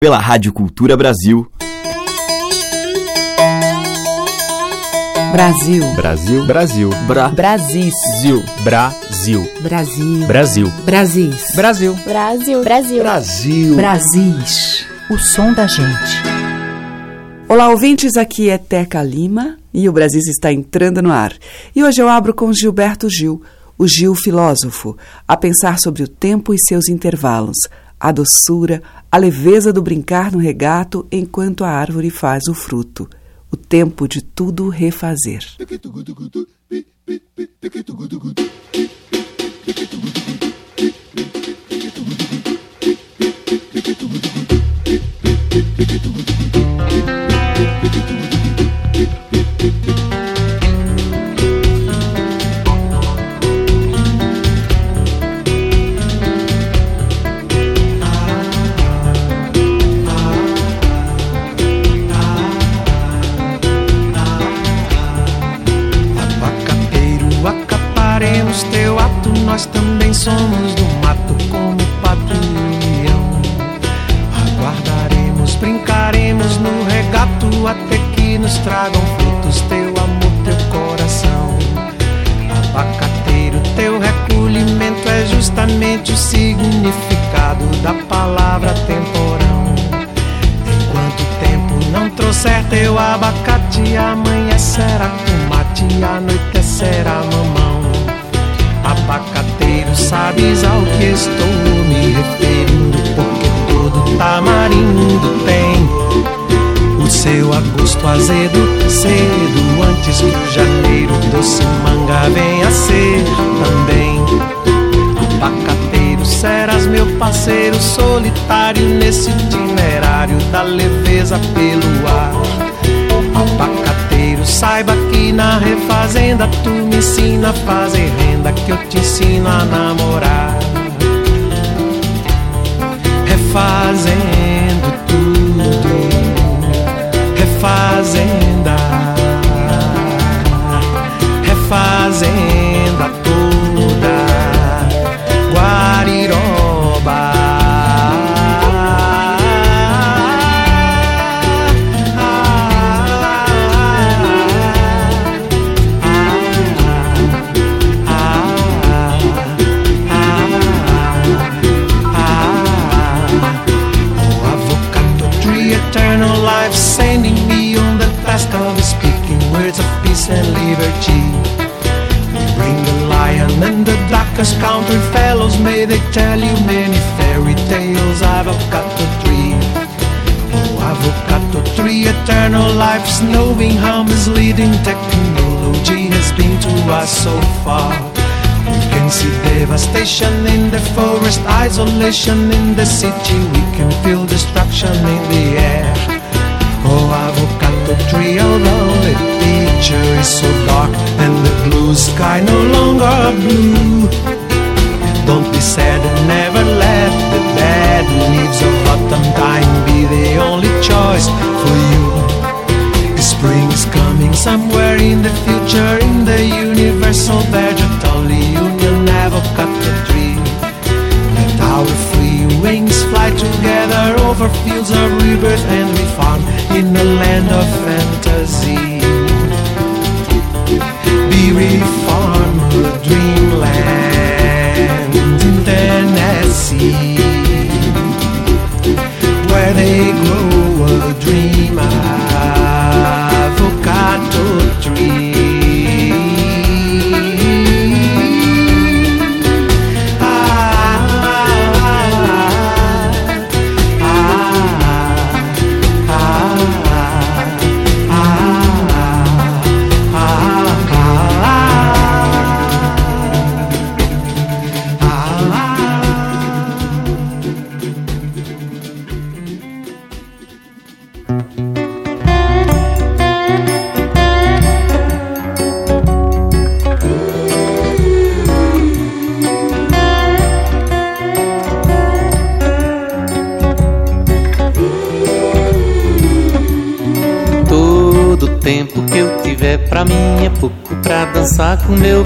pela Rádio Cultura Brasil. Brasil. Brasil. Brasil. Bra. Brasil. Brasil. Brasil. Brasil. Brasis. Brasil. Brasil. Brasil. Brasil. Brasis. O som da gente. Olá, ouvintes, aqui é Teca Lima e o Brasil está entrando no ar. E hoje eu abro com Gilberto Gil, o Gil filósofo, a pensar sobre o tempo e seus intervalos, a doçura, a leveza do brincar no regato enquanto a árvore faz o fruto, o tempo de tudo refazer. Nós também somos do mato como pato e. Aguardaremos, brincaremos no regato até que nos tragam frutos teu amor, teu coração. Abacateiro, teu recolhimento é justamente o significado da palavra temporão. Enquanto o tempo não trouxer teu abacate, amanhã será tomate, anoitecerá mamão abacateiro, sabes ao que estou me referindo, porque todo tamarindo tem o seu agosto azedo, cedo, antes que o janeiro doce manga venha ser também. Abacateiro, serás meu parceiro solitário nesse itinerário da leveza pelo ar. Abacateiro, saiba que na refazenda tu me ensina a fazer renda, que eu te ensino a namorar. Refazendo tudo, refazenda, refazenda darkest country fellows, may they tell you many fairy tales. Avocado tree, oh avocado tree, eternal life's knowing how misleading technology has been to us so far. We can see devastation in the forest, isolation in the city. We can feel destruction in the air. Oh, avocado tree, although the picture is so dark and the blue sky no longer blue. Don't be sad and never let the bad leaves of autumn time be the only choice for you. Spring is coming somewhere in the future in the universal vegetal union avocado tree. Let our free wings fly together over fields of rebirth and be found in a land of fantasy. We fall.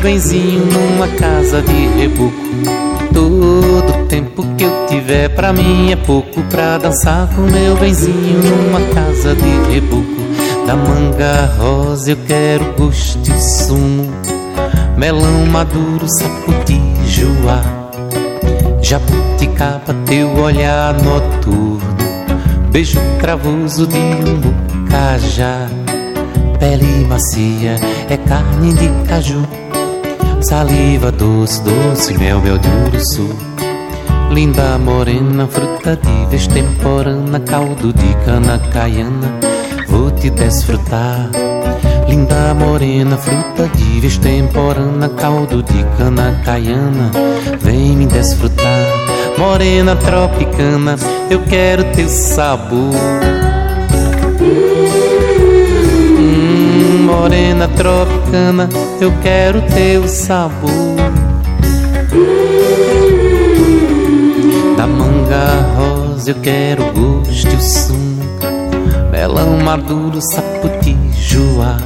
Benzinho numa casa de reboco. Todo tempo que eu tiver pra mim é pouco pra dançar com meu benzinho numa casa de reboco. Da manga rosa eu quero gosto e sumo, melão maduro, saputijuá, jabuticaba, teu olhar noturno, beijo cravoso de um bucajá, pele macia é carne de caju Saliva doce, doce, mel, mel de uruçu Linda morena, fruta de vez temporana Caldo de cana caiana, vou te desfrutar. Linda morena, fruta de vez temporana Caldo de cana caiana, vem me desfrutar. Morena tropicana, eu quero teu sabor morena tropicana, eu quero teu sabor. Da manga rosa eu quero gosto e o sumo, melão maduro, saputijuá,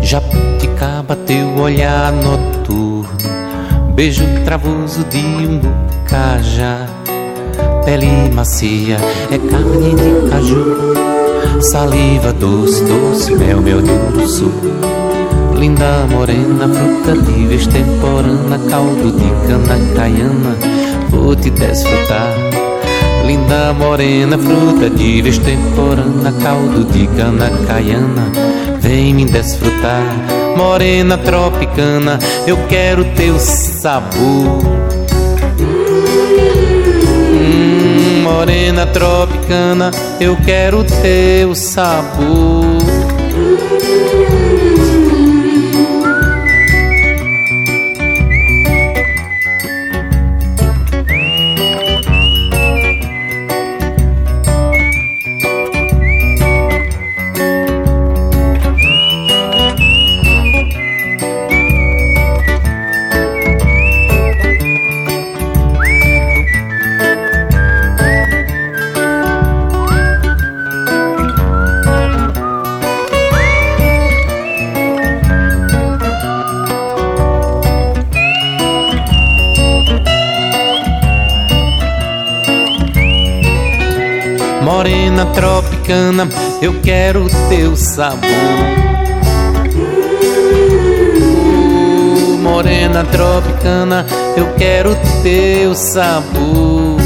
jabuticaba, teu olhar noturno, beijo travoso de um bucajá, pele macia é carne de caju Saliva doce, doce, mel, mel do sul. Linda morena, fruta de vez temporana Caldo de cana caiana, vou te desfrutar. Linda morena, fruta de vez temporana Caldo de cana caiana, vem me desfrutar. Morena tropicana, eu quero teu sabor morena tropicana, eu quero teu sabor. Tropicana, eu quero teu sabor. Morena tropicana, eu quero teu sabor.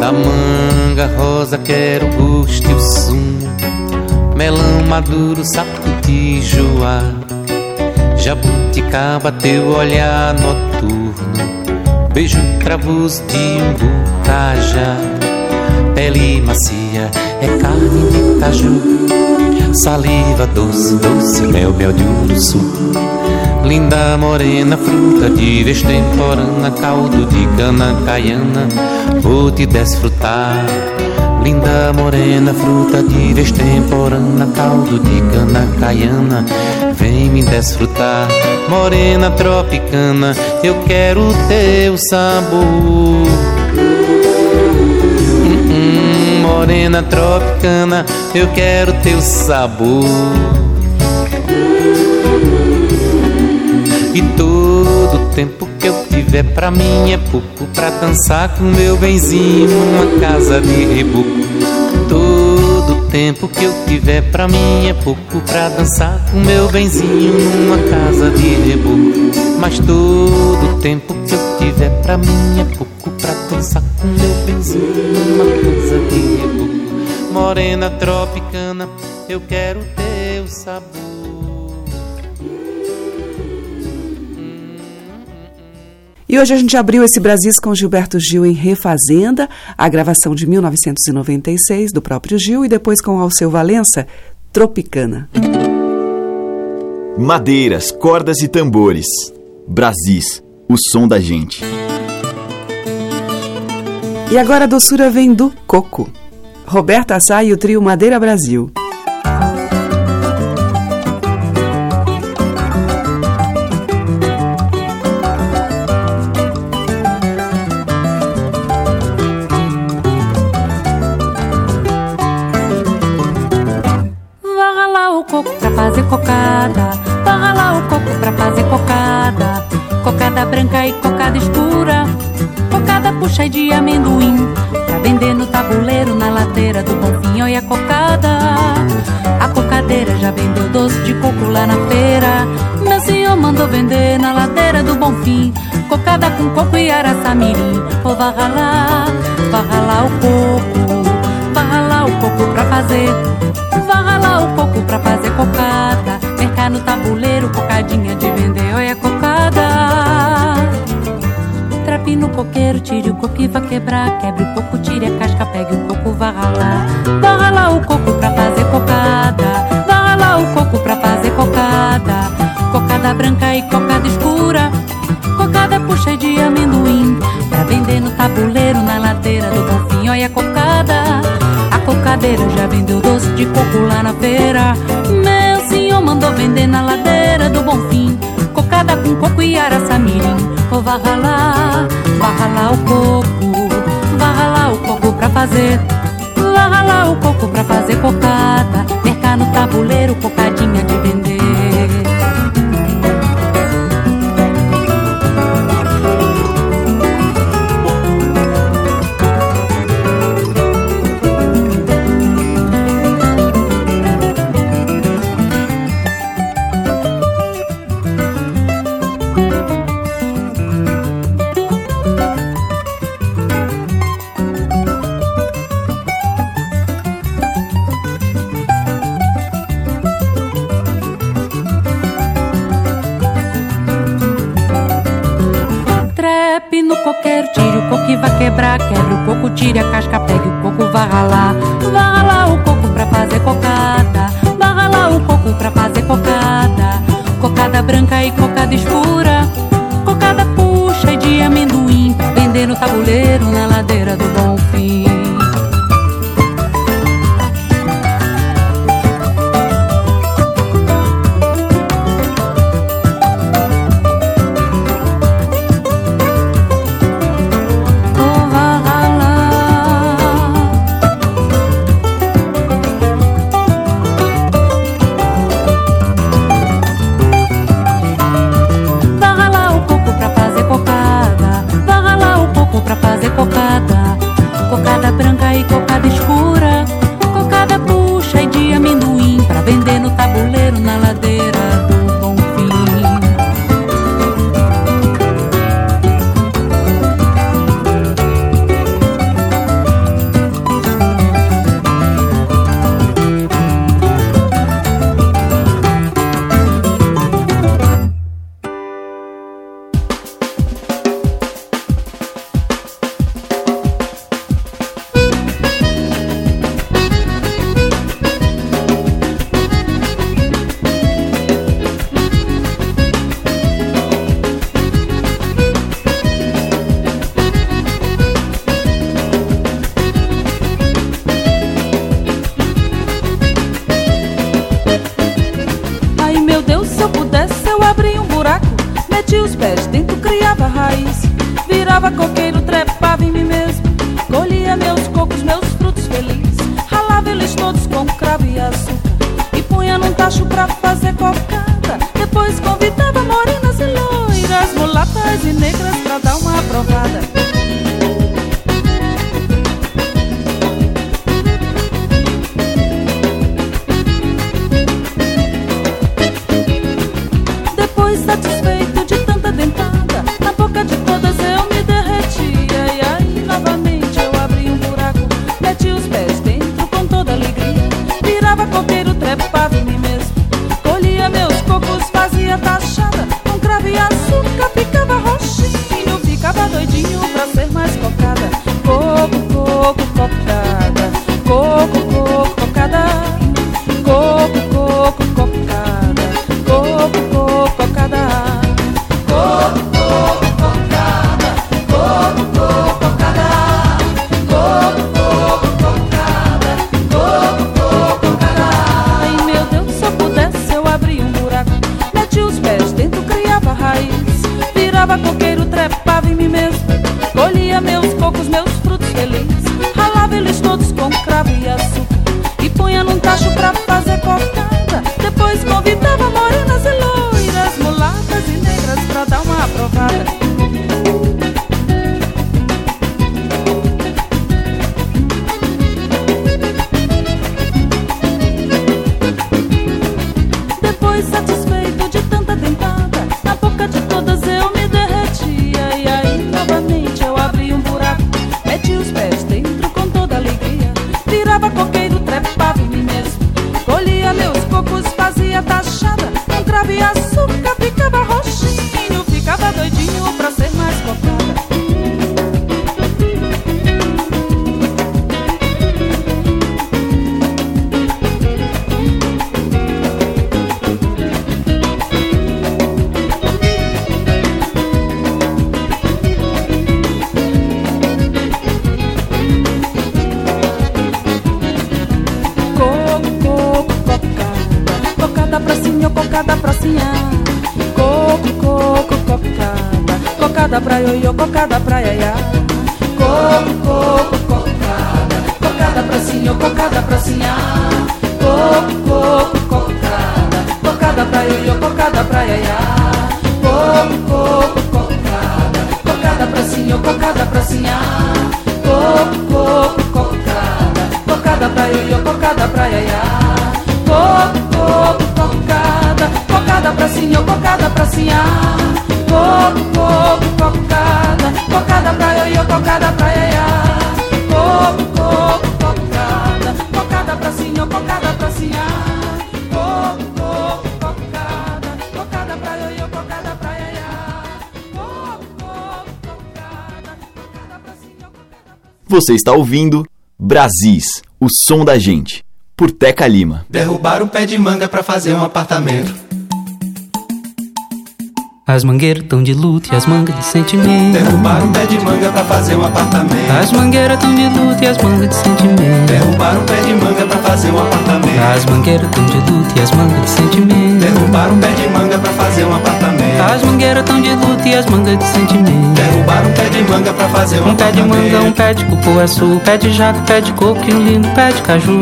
Da manga rosa quero gosto e o sumo, melão maduro, sapo de joá, jabuticaba teu olhar noturno, beijo cravoso de umbu caja, pele macia é carne de caju, saliva doce, doce, mel, mel de urso. Linda morena, fruta de vez temporana, caldo de cana caiana, vou te desfrutar. Linda morena, fruta de vez temporana, caldo de cana caiana, vem me desfrutar. Morena tropicana, eu quero teu sabor. Morena tropicana, eu quero teu sabor. E todo tempo que eu tiver pra mim é pouco pra dançar com meu benzinho numa casa de reboco. Todo tempo que eu tiver pra mim é pouco pra dançar com meu benzinho numa casa de reboco. Mas todo tempo que eu tiver pra mim é pouco pra dançar com meu benzinho numa casa de reboco. Morena tropicana, eu quero teu sabor. E hoje a gente abriu esse Brasis com Gilberto Gil em Refazenda, a gravação de 1996 do próprio Gil e depois com Alceu Valença, Tropicana. Madeiras, cordas e tambores. Brasis, o som da gente. E agora a doçura vem do coco. Roberta Assá e o trio Madeira Brasil. fazer cocada, barra lá o coco pra fazer cocada, cocada branca e cocada puxa e de amendoim. Vender no tabuleiro, na ladeira do Bonfim, olha a cocada. A cocadeira já vendeu doce de coco lá na feira. Meu senhor mandou vender na ladeira do Bonfim. Cocada com coco e araçamirim. Ou vai ralar, vai ralar o coco. Vai ralar o coco pra fazer. Vai ralar o coco pra fazer cocada. Mercar no tabuleiro, cocadinha de vender, coqueiro, tire o coco e vá quebrar. Quebre o coco, tire a casca, pegue o coco, vá ralar. Vá ralar o coco pra fazer cocada. Vá ralar o coco pra fazer cocada. Cocada branca e cocada escura. Cocada puxa de amendoim. Pra vender no tabuleiro, na ladeira do Bonfim, olha a cocada. A cocadeira já vendeu doce de coco lá na feira. Meu senhor mandou vender na ladeira do Bonfim. Cocada com coco e araçamirim. Oh, vá ralar, vá ralar o coco. Vá ralar o coco pra fazer. Vá ralar o coco pra fazer cocada. die Spur. Você está ouvindo Brasis, o som da gente, por Teca Lima. Derrubaram o pé de manga pra fazer um apartamento. As mangueiras tão de luto e as mangas de sentimento. Derrubaram o pé de manga pra fazer um apartamento. As mangueiras tão de luto e as mangas de sentimento. Derrubaram o pé de manga pra fazer um apartamento. As mangueiras tão de luto e as mangas de sentimento. Derrubaram o pé de manga pra fazer um apartamento. As mangueiras tão de luto e as mangas de sentimento. Derrubaram o pé de manga pra fazer um Um pé de manga, um pé de cupuaçu, um pé de jaca, um pé de coco e um lindo pé de caju.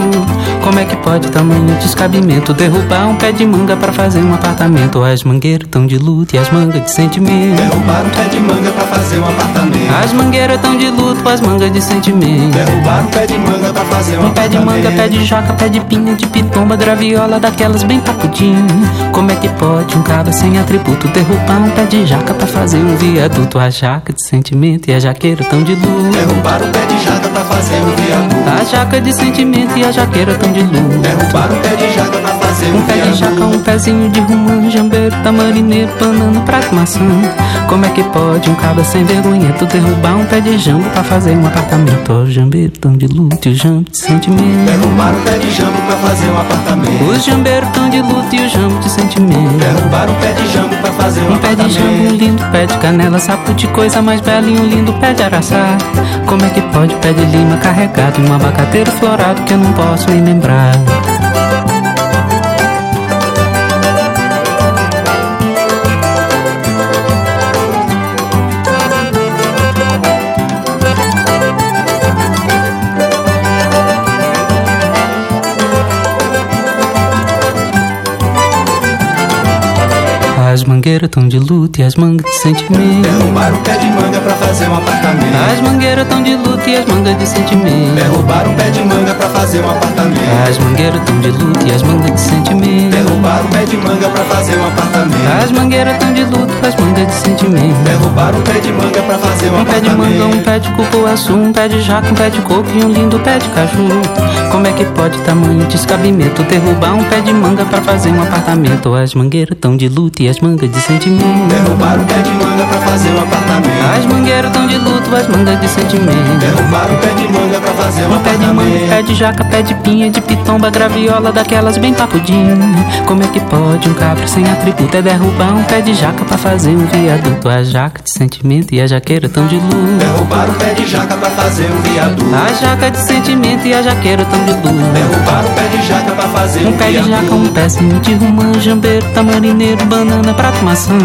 Como é que pode tamanho descabimento derrubar um pé de manga pra fazer um apartamento? As mangueiras tão de luto e as mangas de sentimento. Derrubaram o pé de manga pra fazer um apartamento. As mangueiras tão de luto, as mangas de sentimento. Derrubaram o pé de manga pra fazer um Um pé de manga, pé de jaca, pé de pinha, de pitomba, graviola, daquelas bem papudinho. Como é que pode um cabra sem atributo derrubar um pé de jaca pra fazer um viaduto? A jaca de sentimento e a jaqueira tão de luz. Derrubaram o pé de jaca pra fazer um viaduto. A jaca de sentimento e a jaqueira tão de luz. Derrubaram o pé de jaca pra fazer um Um pé de jaca, viaduto. um pezinho de rumã, jambeiro, tamarineiro, banana, prato, maçã. Como é que pode um cabra sem vergonha tu derrubar um pé de jambo pra fazer um apartamento? Ó, jambeiro tão de luto e o jambo de sentimento. Derrubaram o pé de jambo pra fazer um apartamento. Os jambeiros tão de luto e o jambo de sentimento. Derrubaram o pé de jambo pra fazer um Um pé de jambo, um lindo pé de canela, sapo de coisa mais bela e um lindo pé de araçá. Como é que pode pé de lima carregado em um abacateiro florado que eu não posso nem lembrar? Mangueiras tão de luto e as mangas de sentimento. Derrubaram o pé de manga pra fazer um apartamento. As mangueiras tão de luto e as mangas de sentimento. Derrubaram o pé de manga pra fazer um apartamento. As mangueiras tão de luto e as mangas de sentimento. Derrubaram o pé de manga pra fazer um apartamento. As mangueiras tão de luto, as mangas de sentimento. Derrubaram o pé de manga pra fazer um Um pé de manga, um apartamento. pé de cupuaçu, um pé de jaca, um pé de coco e um lindo pé de caju. Como é que pode tamanho descabimento derrubar um pé de manga pra fazer um apartamento? As mangueiras tão de luto e as mangas de sentimento. Derrubaram o pé de manga pra fazer um apartamento. As mangueiras tão de luto, as mangas de sentimento. Derrubaram o pé de manga pra fazer um Um pé de manga, pé apartamento. de jaca, pé de pinha, de pitomba, graviola, daquelas bem papudinho. Como é que pode um cabra sem atributo é derrubar um pé de jaca pra fazer um viaduto? A jaca de sentimento e a jaqueira tão de luz. Derrubaram o pé de jaca pra fazer um viaduto. A jaca de sentimento e a jaqueira tão de luz. Derrubaram o pé de jaca pra fazer Um um pé de jaca, viaduto. um pezinho de romã, jambeiro, tamarineiro, banana, prato, maçã.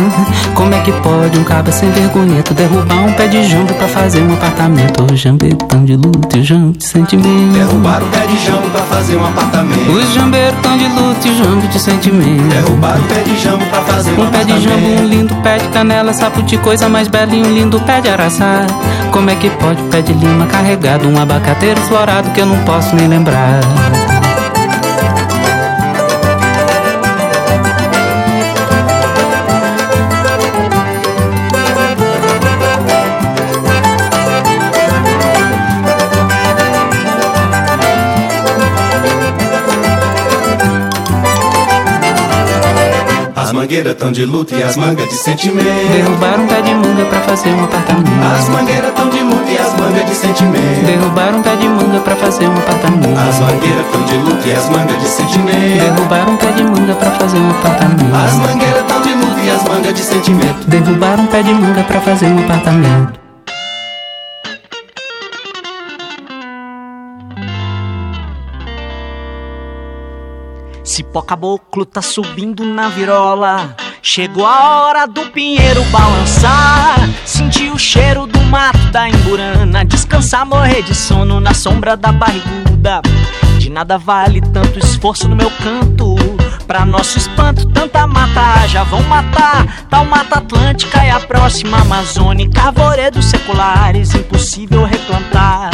Como é que pode um cabra sem vergonha tu derrubar um pé de jambo pra fazer um apartamento? O jambeiro tão de luto e o jambo de sentimento. Derrubaram o pé de jambo pra fazer um apartamento. Os jambeiros tão de luto e o jambo de sentimento. Derrubaram o pé de jambo pra fazer um Um pé de jambo, um apartamento. lindo pé de canela, sapo de coisa mais bela e um lindo pé de araçá. Como é que pode pé de lima carregado, um abacateiro florado que eu não posso nem lembrar? Mangueiras tão de luto e as mangas de sentimento. Derrubaram um pé de manga pra fazer um apartamento. As mangueiras tão de luto e as mangas de sentimento. Derrubaram um pé de manga pra fazer um apartamento. As mangueiras tão de luto e as mangas de sentimento. Derrubaram um pé de manga pra fazer um As apartamento. mangueiras tão de luto e as mangas de sentimento. Derrubaram um pé de manga pra fazer um apartamento. Cipó caboclo tá subindo na virola Chegou a hora do pinheiro balançar. Senti o cheiro do mato da emburana. Descansar, morrer de sono na sombra da barriguda. De nada vale tanto esforço no meu canto. Pra nosso espanto, tanta mata já vão matar. Tal mata atlântica e a próxima amazônica. Arvoredos seculares, impossível replantar.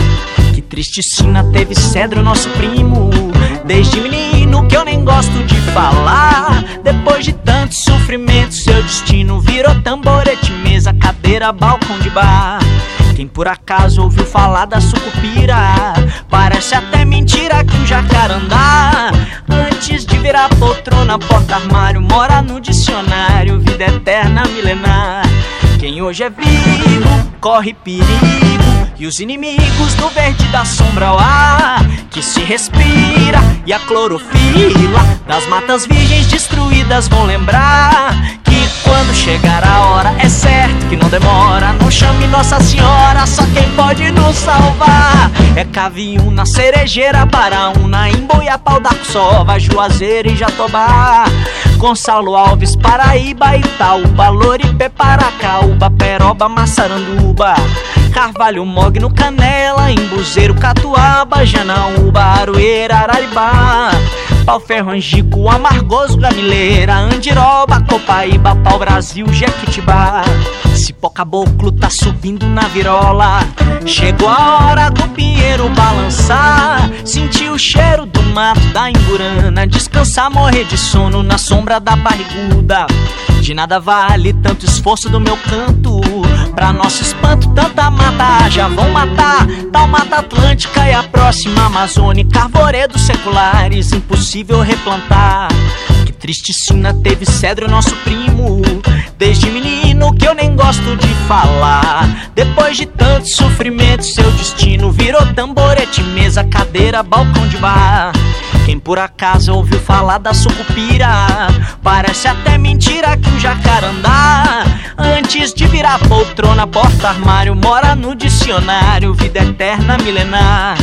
Que triste sina teve cedro, nosso primo. Desde menino que eu nem gosto de falar. Depois de tanto sofrimento, seu destino virou tamborete, mesa, cadeira, balcão de bar. Quem por acaso ouviu falar da sucupira? Parece até mentira que o jacarandá. Antes de virar poltrona, porta-armário Mora no dicionário, vida eterna, milenar. Quem hoje é vivo, corre perigo. E os inimigos do verde da sombra ao ar Que se respira e a clorofila Das matas virgens destruídas vão lembrar Que quando chegar a hora é certo que não demora. Não chame Nossa Senhora, só quem pode nos salvar. É Caviúna, Cerejeira, Baraúna Emboiapau da Sova, Juazeiro e Jatobá. Gonçalo Alves, Paraíba, Itaúba Loripe, Paracaúba, Peroba, Massaranduba Carvalho, Mogno, Canela, Embuzeiro, Catuaba, Janaúba, Aroeira, Araribá. Pau Ferro, Angico, Amargoso, Gamileira, Andiroba, Copaíba, Pau Brasil, Jequitibá. Cipó Caboclo tá subindo na virola. Chegou a hora do pinheiro balançar. Sentir o cheiro do mato da emburana Descansar, morrer de sono na sombra da barriguda. De nada vale tanto esforço do meu canto Pra nosso espanto, tanta mata já vão matar. Tal mata atlântica e a próxima amazônica. Arvoredos seculares, impossível replantar. Que triste sina teve cedro, nosso primo. Desde menino que eu nem gosto de falar. Depois de tanto sofrimento, seu destino virou tamborete, mesa, cadeira, balcão de bar. Quem por acaso ouviu falar da sucupira? Parece até mentira que o jacarandá Antes de virar poltrona, porta-armário Mora no dicionário, vida eterna, milenar.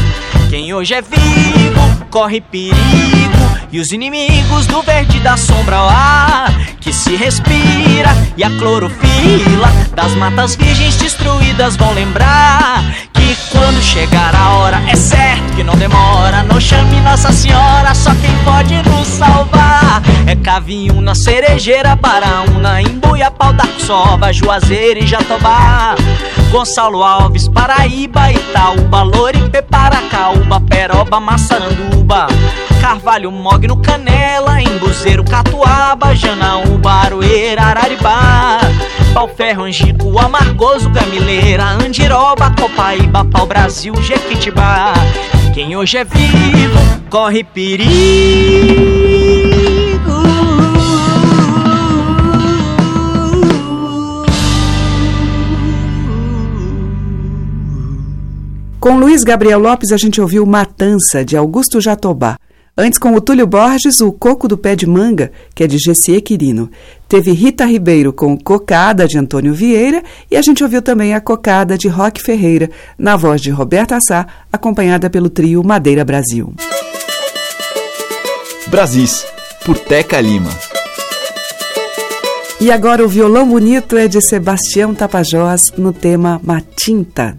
Quem hoje é vivo, corre perigo E os inimigos do verde da sombra ar Que se respira e a clorofila Das matas virgens destruídas vão lembrar Que quando chegar a hora é certo que não demora. Não chame Nossa Senhora, só quem pode nos salvar. É Caviúna, Cerejeira, Baraúna Embuiapau da Sova, Juazeiro e Jatobá. Gonçalo Alves, Paraíba, Itaúba Loripe, Paracaúba, Peroba, Massaranduba Carvalho, Mogno, Canela Embuzeiro, Catuaba, Janaúba, Aroeira, Araribá Pau Ferro, Angico, Amargoso, Gamileira Andiroba, Copaíba, Pau Brasil, Jequitibá Quem hoje é vivo, corre perigo Com Luiz Gabriel Lopes, a gente ouviu Matança, de Augusto Jatobá. Antes, com o Túlio Borges, o Coco do Pé de Manga, que é de Gessie Quirino. Teve Rita Ribeiro com Cocada, de Antônio Vieira, e a gente ouviu também a Cocada, de Roque Ferreira, na voz de Roberta Sá, acompanhada pelo trio Madeira Brasil. Brasis, por Teca Lima. E agora o violão bonito é de Sebastião Tapajós no tema Matinta.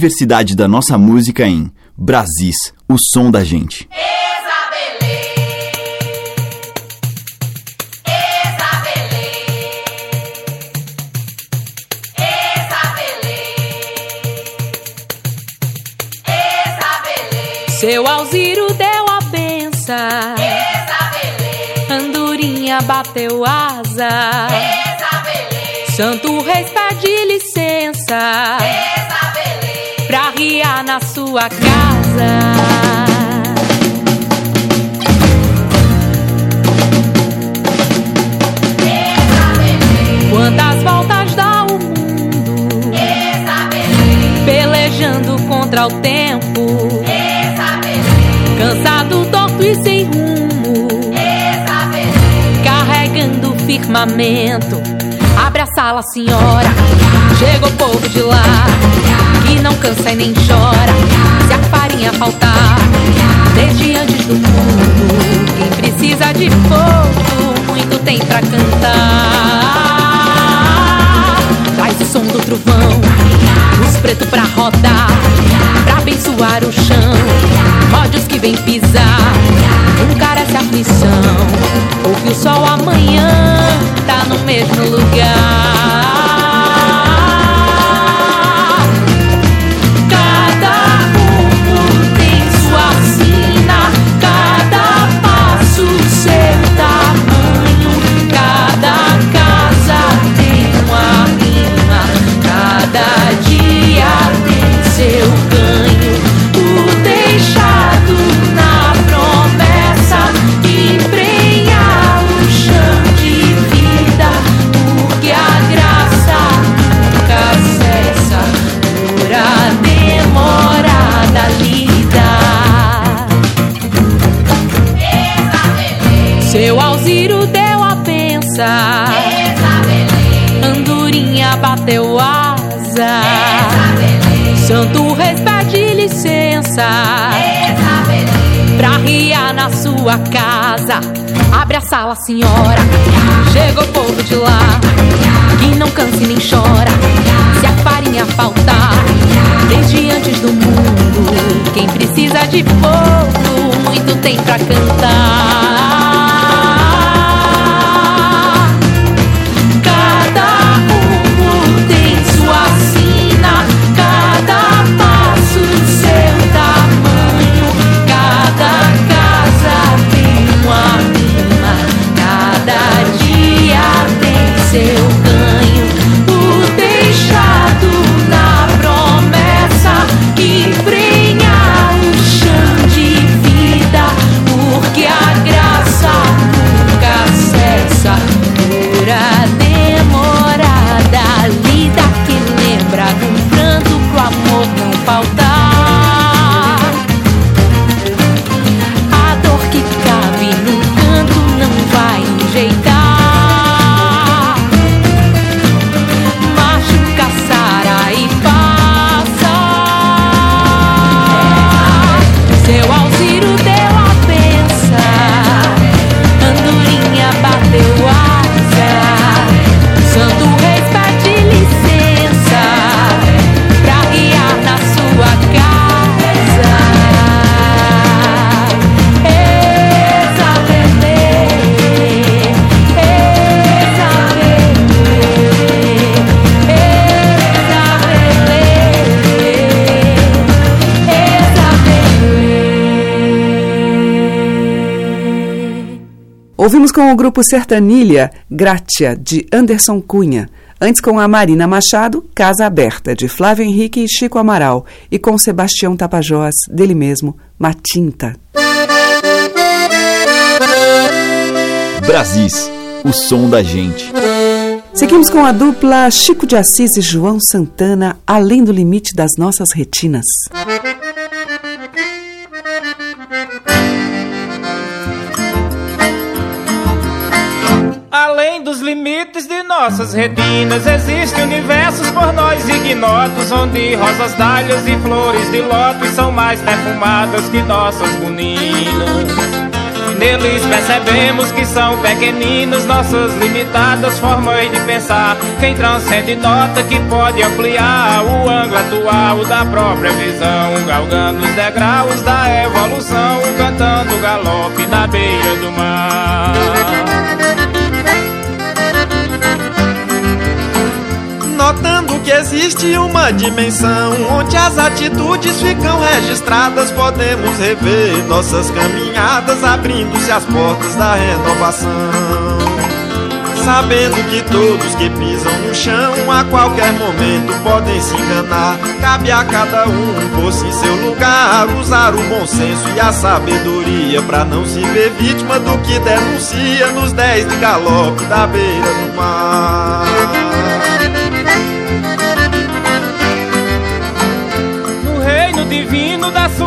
Diversidade da nossa música em Brasis, o som da gente. Seu Alziro deu a benção. Andorinha bateu asa. Santo Reis pede licença riar na sua casa. Quantas voltas dá o mundo pelejando contra o tempo, cansado, torto e sem rumo, carregando o firmamento. Abre a sala, senhora. Chega o povo de lá, que não cansa e nem chora. Se a farinha faltar, desde antes do mundo, quem precisa de fogo, muito tem pra cantar. Traz o som do trovão, os pretos pra rodar, pra abençoar o chão. Rode os que vem pisar, encarece a aflição. Ouve o sol amanhã, tá no mesmo lugar. Licença pra riar na sua casa. Abre a sala, senhora. Chega o povo de lá, que não cansa e nem chora. Se a farinha faltar, desde antes do mundo, quem precisa de fogo, muito tem pra cantar. Ouvimos com o grupo Sertanilha, Grátia, de Anderson Cunha. Antes com a Marina Machado, Casa Aberta, de Flávio Henrique e Chico Amaral. E com Sebastião Tapajós, dele mesmo, Matinta. Brasis, o som da gente. Seguimos com a dupla Chico de Assis e João Santana, além do limite das nossas retinas. Dos limites de nossas retinas, existem universos por nós ignotos, onde rosas, dálias e flores de lótus são mais perfumadas que nossas boninas. Neles percebemos que são pequeninos nossas limitadas formas de pensar. Quem transcende nota que pode ampliar o ângulo atual da própria visão, galgando os degraus da evolução, cantando galope na beira do mar. Que existe uma dimensão onde as atitudes ficam registradas, podemos rever nossas caminhadas, abrindo-se as portas da renovação. Sabendo que todos que pisam no chão a qualquer momento podem se enganar. Cabe a cada um pôr-se em seu lugar, usar o bom senso e a sabedoria para não se ver vítima do que denuncia nos dez de galope da beira do mar.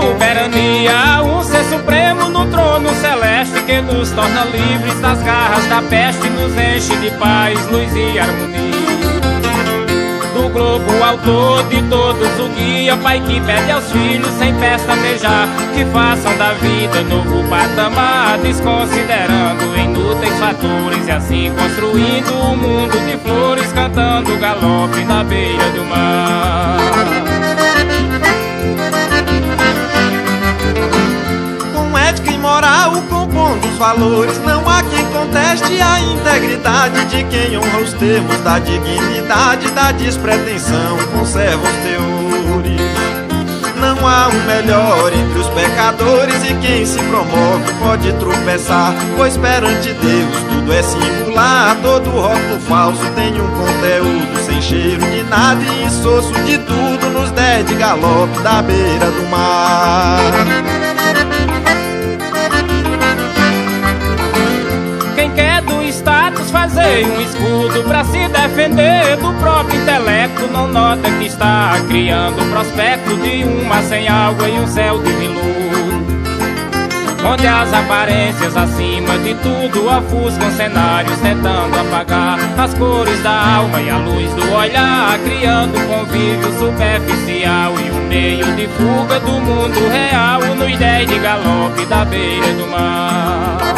Soberania, um ser supremo no trono celeste que nos torna livres das garras da peste, nos enche de paz, luz e harmonia. Do globo autor de todos o guia, pai que pede aos filhos sem pestanejar, que façam da vida novo patamar, desconsiderando inúteis fatores e assim construindo um mundo de flores, cantando galope na beira do mar. Os valores. Não há quem conteste a integridade de quem honra os termos da dignidade, da despretensão, conserva os teores. Não há um melhor entre os pecadores e quem se promove pode tropeçar, pois perante Deus tudo é singular. Todo rótulo falso tem um conteúdo sem cheiro de nada e insosso de tudo nos dez de galope da beira do mar. Fazer um escudo para se defender do próprio intelecto. Não nota que está criando prospecto de um mar sem água e um céu de veludo. Onde as aparências acima de tudo ofuscam cenários tentando apagar as cores da alma e a luz do olhar, criando convívio superficial e um meio de fuga do mundo real nos dez de galope da beira do mar.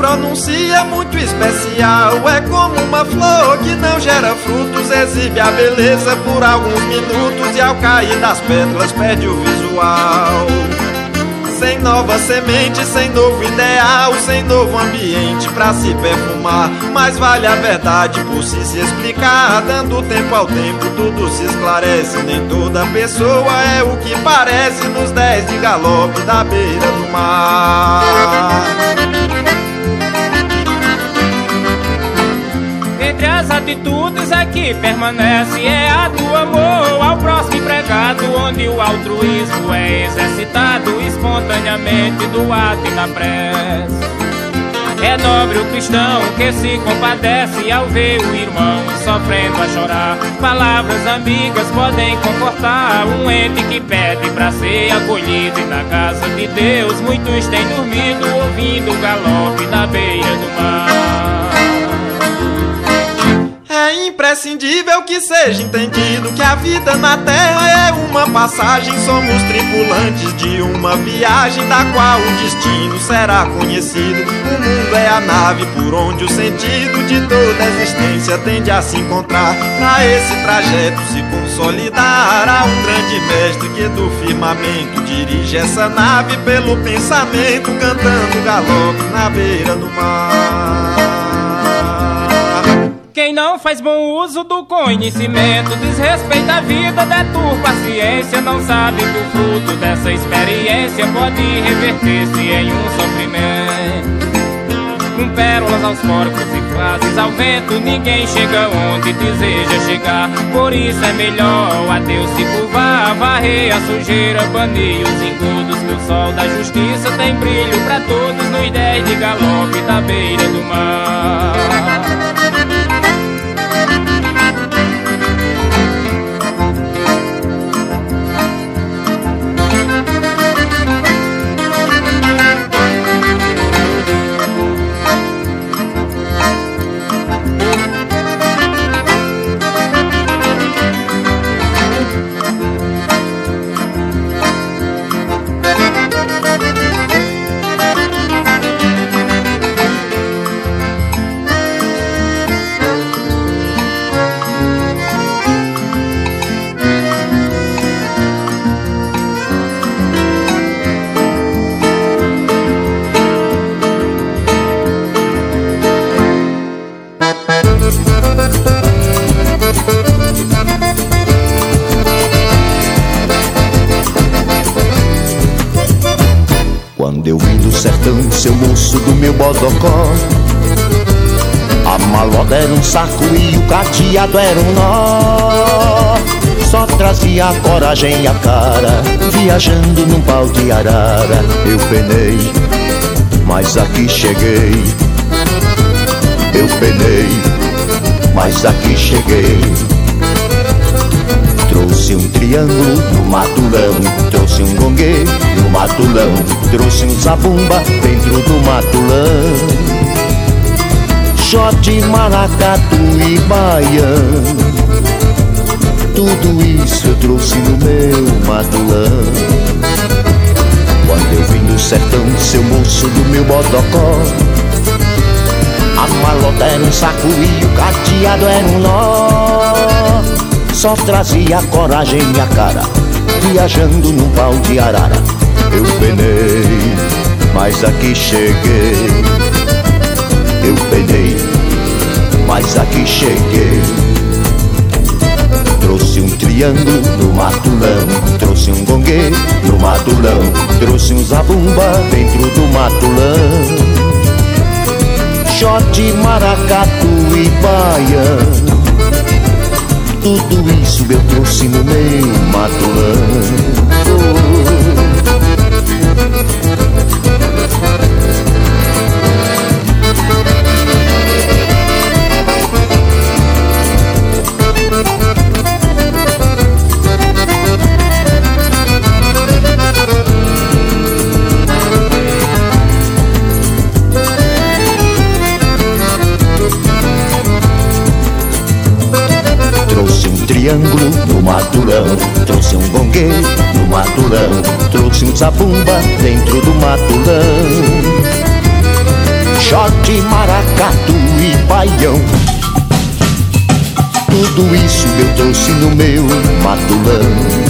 Pronuncia muito especial. É como uma flor que não gera frutos, exibe a beleza por alguns minutos e ao cair das pétalas perde o visual. Sem nova semente, sem novo ideal, sem novo ambiente pra se perfumar. Mas vale a verdade por si se explicar. Dando tempo ao tempo, tudo se esclarece. Nem toda pessoa é o que parece nos dez de galope da beira do mar. Entre as atitudes é que permanece é a do amor ao próximo empregado, onde o altruísmo é exercitado espontaneamente do ato e da prece. É nobre o cristão que se compadece ao ver o irmão sofrendo a chorar. Palavras amigas podem confortar um ente que pede pra ser acolhido. E na casa de Deus muitos têm dormido ouvindo o galope na beira do mar. É imprescindível que seja entendido que a vida na Terra é uma passagem. Somos tripulantes de uma viagem da qual o destino será conhecido. O mundo é a nave por onde o sentido de toda a existência tende a se encontrar. Pra esse trajeto se consolidar, há um grande mestre que do firmamento dirige essa nave pelo pensamento, cantando galope na beira do mar. Quem não faz bom uso do conhecimento, desrespeita a vida, deturpa a ciência, não sabe que o fruto dessa experiência pode reverter-se em um sofrimento. Com pérolas aos corpos e frases ao vento, ninguém chega onde deseja chegar. Por isso é melhor a Deus se curvar, varrer a sujeira, banir os engodos, que o sol da justiça tem brilho para todos nos dez de galope da beira do mar. Seu moço do meu bodocó. A maloda era um saco e o cadeado era um nó. Só trazia a coragem e a cara, viajando num pau de arara. Eu penei, mas aqui cheguei. Eu penei, mas aqui cheguei. Trouxe um triângulo no matulão, trouxe um gongue no matulão, trouxe um zabumba dentro do matulão. Shot, maracatu e baião Tudo isso eu trouxe no meu matulão Quando eu vim do sertão, seu moço do meu bodocó A malota era um saco e o cadeado era um nó Só trazia coragem e a cara Viajando num pau de arara Eu penei, mas aqui cheguei eu penei, mas aqui cheguei. Trouxe um triângulo no matulão, trouxe um gongue no matulão, trouxe um zabumba dentro do matulão. Shot, maracatu e baiano, tudo isso eu trouxe no meu matulão. Triângulo no matulão Trouxe um gongue no matulão Trouxe um zabumba dentro do matulão Short, maracatu e baião. Tudo isso eu trouxe no meu matulão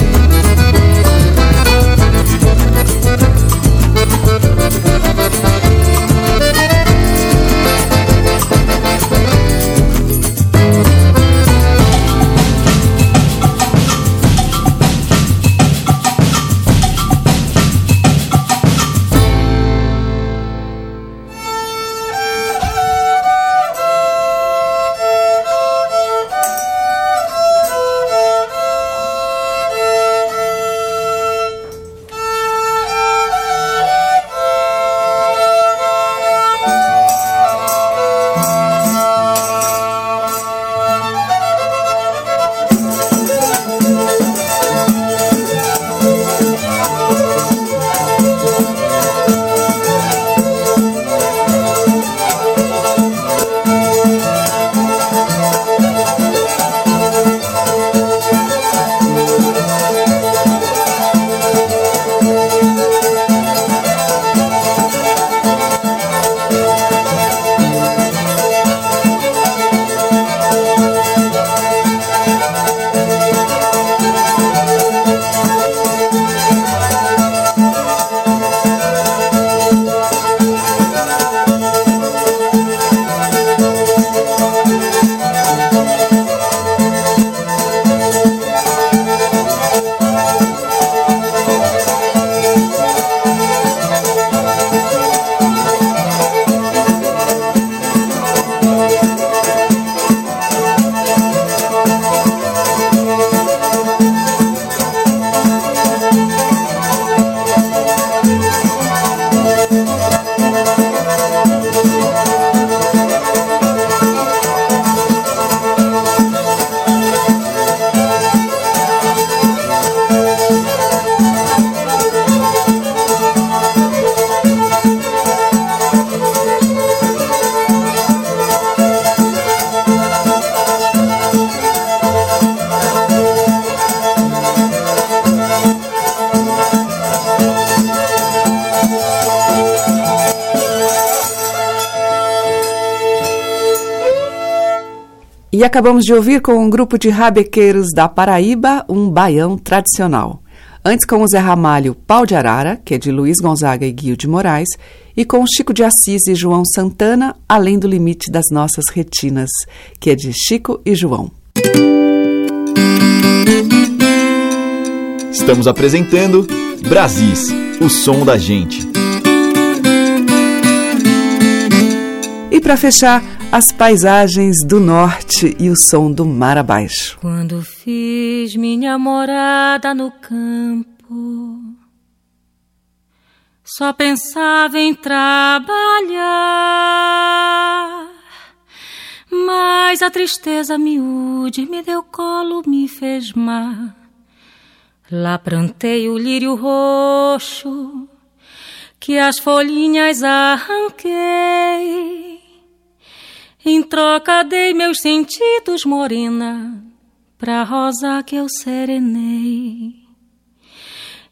E acabamos de ouvir com um grupo de rabequeiros da Paraíba um baião tradicional. Antes com o Zé Ramalho Pau de Arara, que é de Luiz Gonzaga e Guio de Moraes, e com Chico de Assis e João Santana, Além do Limite das Nossas Retinas, que é de Chico e João. Estamos apresentando Brasis, o som da gente. para fechar, as paisagens do norte e o som do mar abaixo. Quando fiz minha morada no campo, só pensava em trabalhar. Mas a tristeza miúde me deu colo, me fez mar. Lá plantei o lírio roxo, que as folhinhas arranquei. Em troca dei meus sentidos, morena, pra rosa que eu serenei.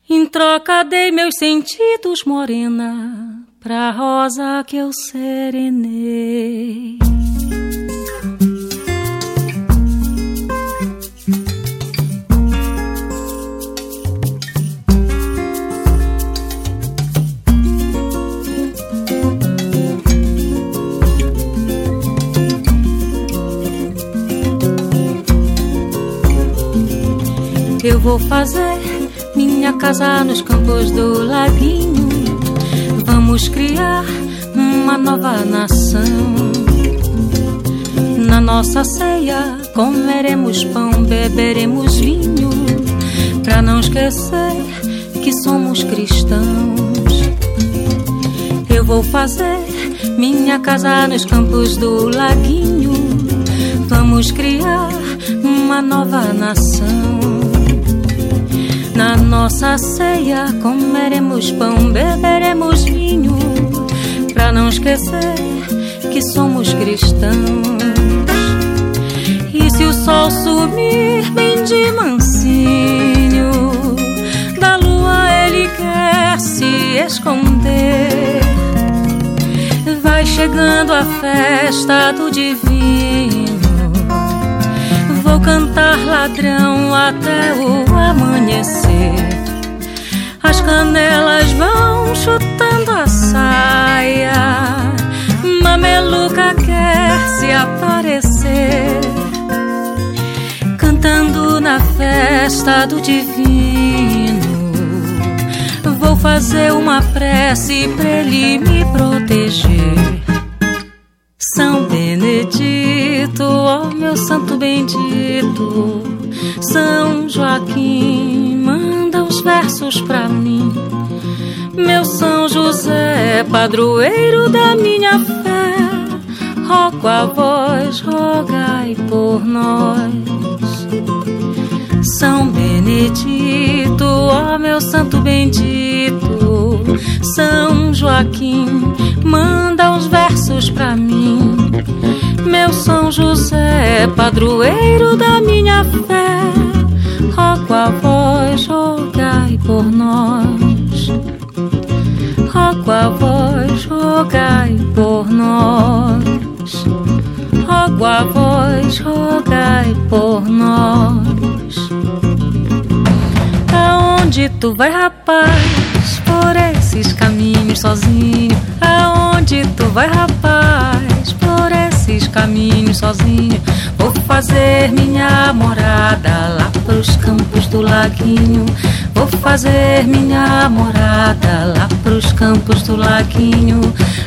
Em troca dei meus sentidos, morena, pra rosa que eu serenei. Eu vou fazer minha casa nos campos do laguinho. Vamos criar uma nova nação. Na nossa ceia comeremos pão, beberemos vinho, pra não esquecer que somos cristãos. Eu vou fazer minha casa nos campos do laguinho. Vamos criar uma nova nação. Na nossa ceia comeremos pão, beberemos vinho, pra não esquecer que somos cristãos. E se o sol sumir bem de mansinho, da lua ele quer se esconder. Vai chegando a festa do divino cantar ladrão até o amanhecer. As canelas vão chutando a saia. Mameluca quer se aparecer. Cantando na festa do divino. Vou fazer uma prece pra ele me proteger. São Benedito, ó oh meu santo bendito, São Joaquim, manda os versos pra mim. Meu São José, padroeiro da minha fé, rogo a vós, rogai por nós. São Benedito, ó meu santo bendito, São Joaquim, manda os versos pra mim. Meu São José, padroeiro da minha fé, rogo a vós, rogai por nós. Rogo a vós, rogai por nós. Rogo a vós, rogai por nós. Aonde tu vai, rapaz, por esses caminhos sozinho? Aonde tu vai, rapaz, esses caminhos sozinho? Vou fazer minha morada lá pros campos do laguinho. Vou fazer minha morada lá pros campos do laguinho.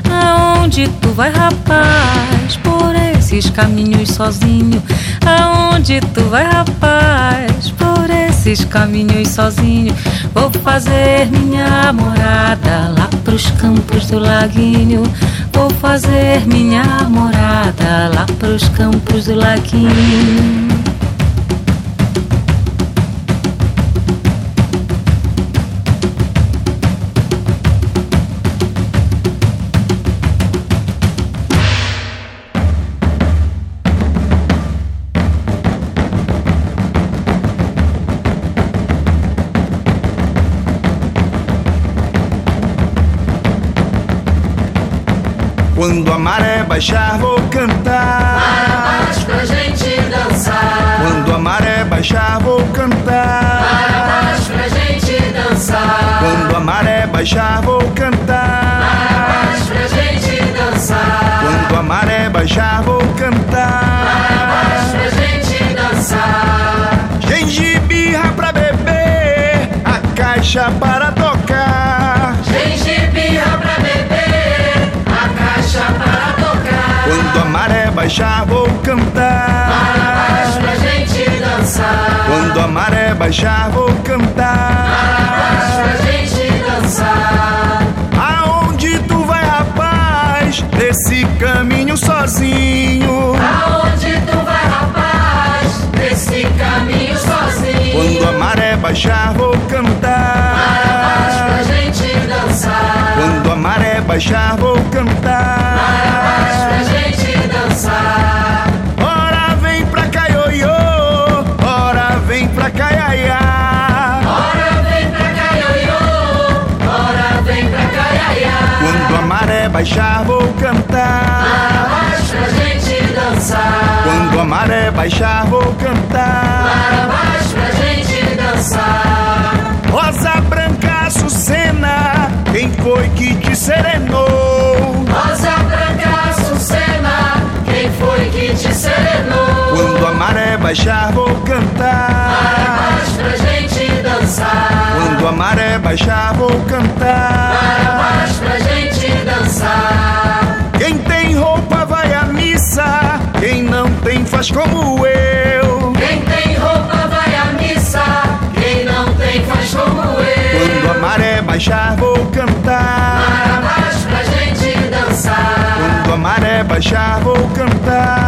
Aonde tu vai, rapaz, por esses caminhos sozinho? Aonde tu vai, rapaz, por esses caminhos sozinho? Vou fazer minha morada lá pros campos do laguinho. Vou fazer minha morada lá pros campos do laguinho. Quando a maré baixar, vou cantar. Para baixo pra gente dançar. Quando a maré baixar, vou cantar. Para baixo pra gente dançar. Quando a maré baixar, vou cantar. Para baixo pra gente dançar. Quando a maré baixar, vou cantar. Para baixo pra gente dançar. Gengibirra pra beber, a caixa para baixar, vou cantar. Marabás pra gente dançar. Quando a maré baixar, vou cantar. Marabás pra gente dançar. Aonde tu vai, rapaz? Desse caminho sozinho. Aonde tu vai, rapaz? Desse caminho sozinho. Quando a maré baixar, vou cantar. Marabás pra gente dançar. Quando a maré baixar, vou cantar. Marabás pra gente dançar. Ora vem pra cá, ioiô. Ora vem pra cá, iaiá. Ora vem pra cá, ioiô. Ora vem pra cá, iaiá. Quando a maré baixar, vou cantar. Marabás pra gente dançar. Quando a maré baixar, vou cantar. Marabás pra gente dançar. Rosa branca, Açucena, quem foi que te serenou? Quando a maré baixar, vou cantar. Marabás pra gente dançar. Quando a maré baixar, vou cantar. Marabás pra gente dançar. Quem tem roupa vai à missa, quem não tem faz como eu. Quem tem roupa vai à missa, quem não tem faz como eu. Quando a maré baixar, vou cantar. Marabás pra gente dançar. Quando a maré baixar, vou cantar.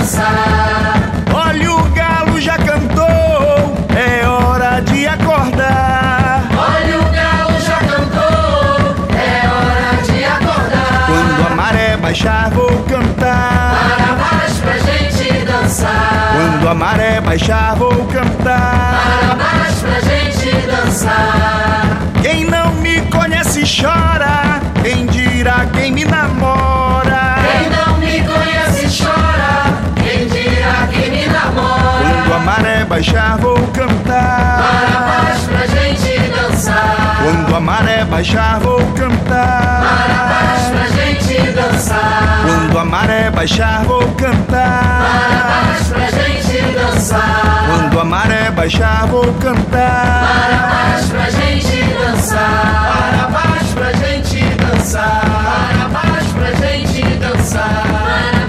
Dançar. Olha o galo já cantou, é hora de acordar. Olha o galo já cantou, é hora de acordar. Quando a maré baixar, vou cantar. Marabás pra gente dançar. Quando a maré baixar, vou cantar. Marabás pra gente dançar. Quem não me conhece chora, quem dirá quem me namora. Baixar, vou cantar. Marabás pra gente dançar. Quando a maré baixar, vou cantar. Marabás pra gente dançar. Quando a maré baixar, vou cantar. Marabás pra gente dançar. Quando a maré baixar, vou cantar. Marabás pra gente dançar. Marabás pra gente dançar. Marabás pra gente dançar.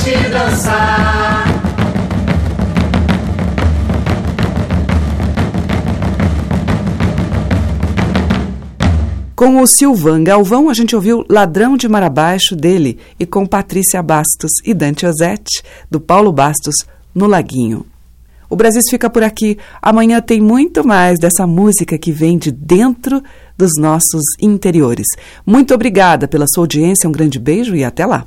Gente dançar. Com o Silvan Galvão, a gente ouviu Ladrão de Mar Abaixo dele e com Patrícia Bastos e Dante Ozzetti, do Paulo Bastos, no Laguinho. O Brasil fica por aqui. Amanhã tem muito mais dessa música que vem de dentro dos nossos interiores. Muito obrigada pela sua audiência, um grande beijo e até lá.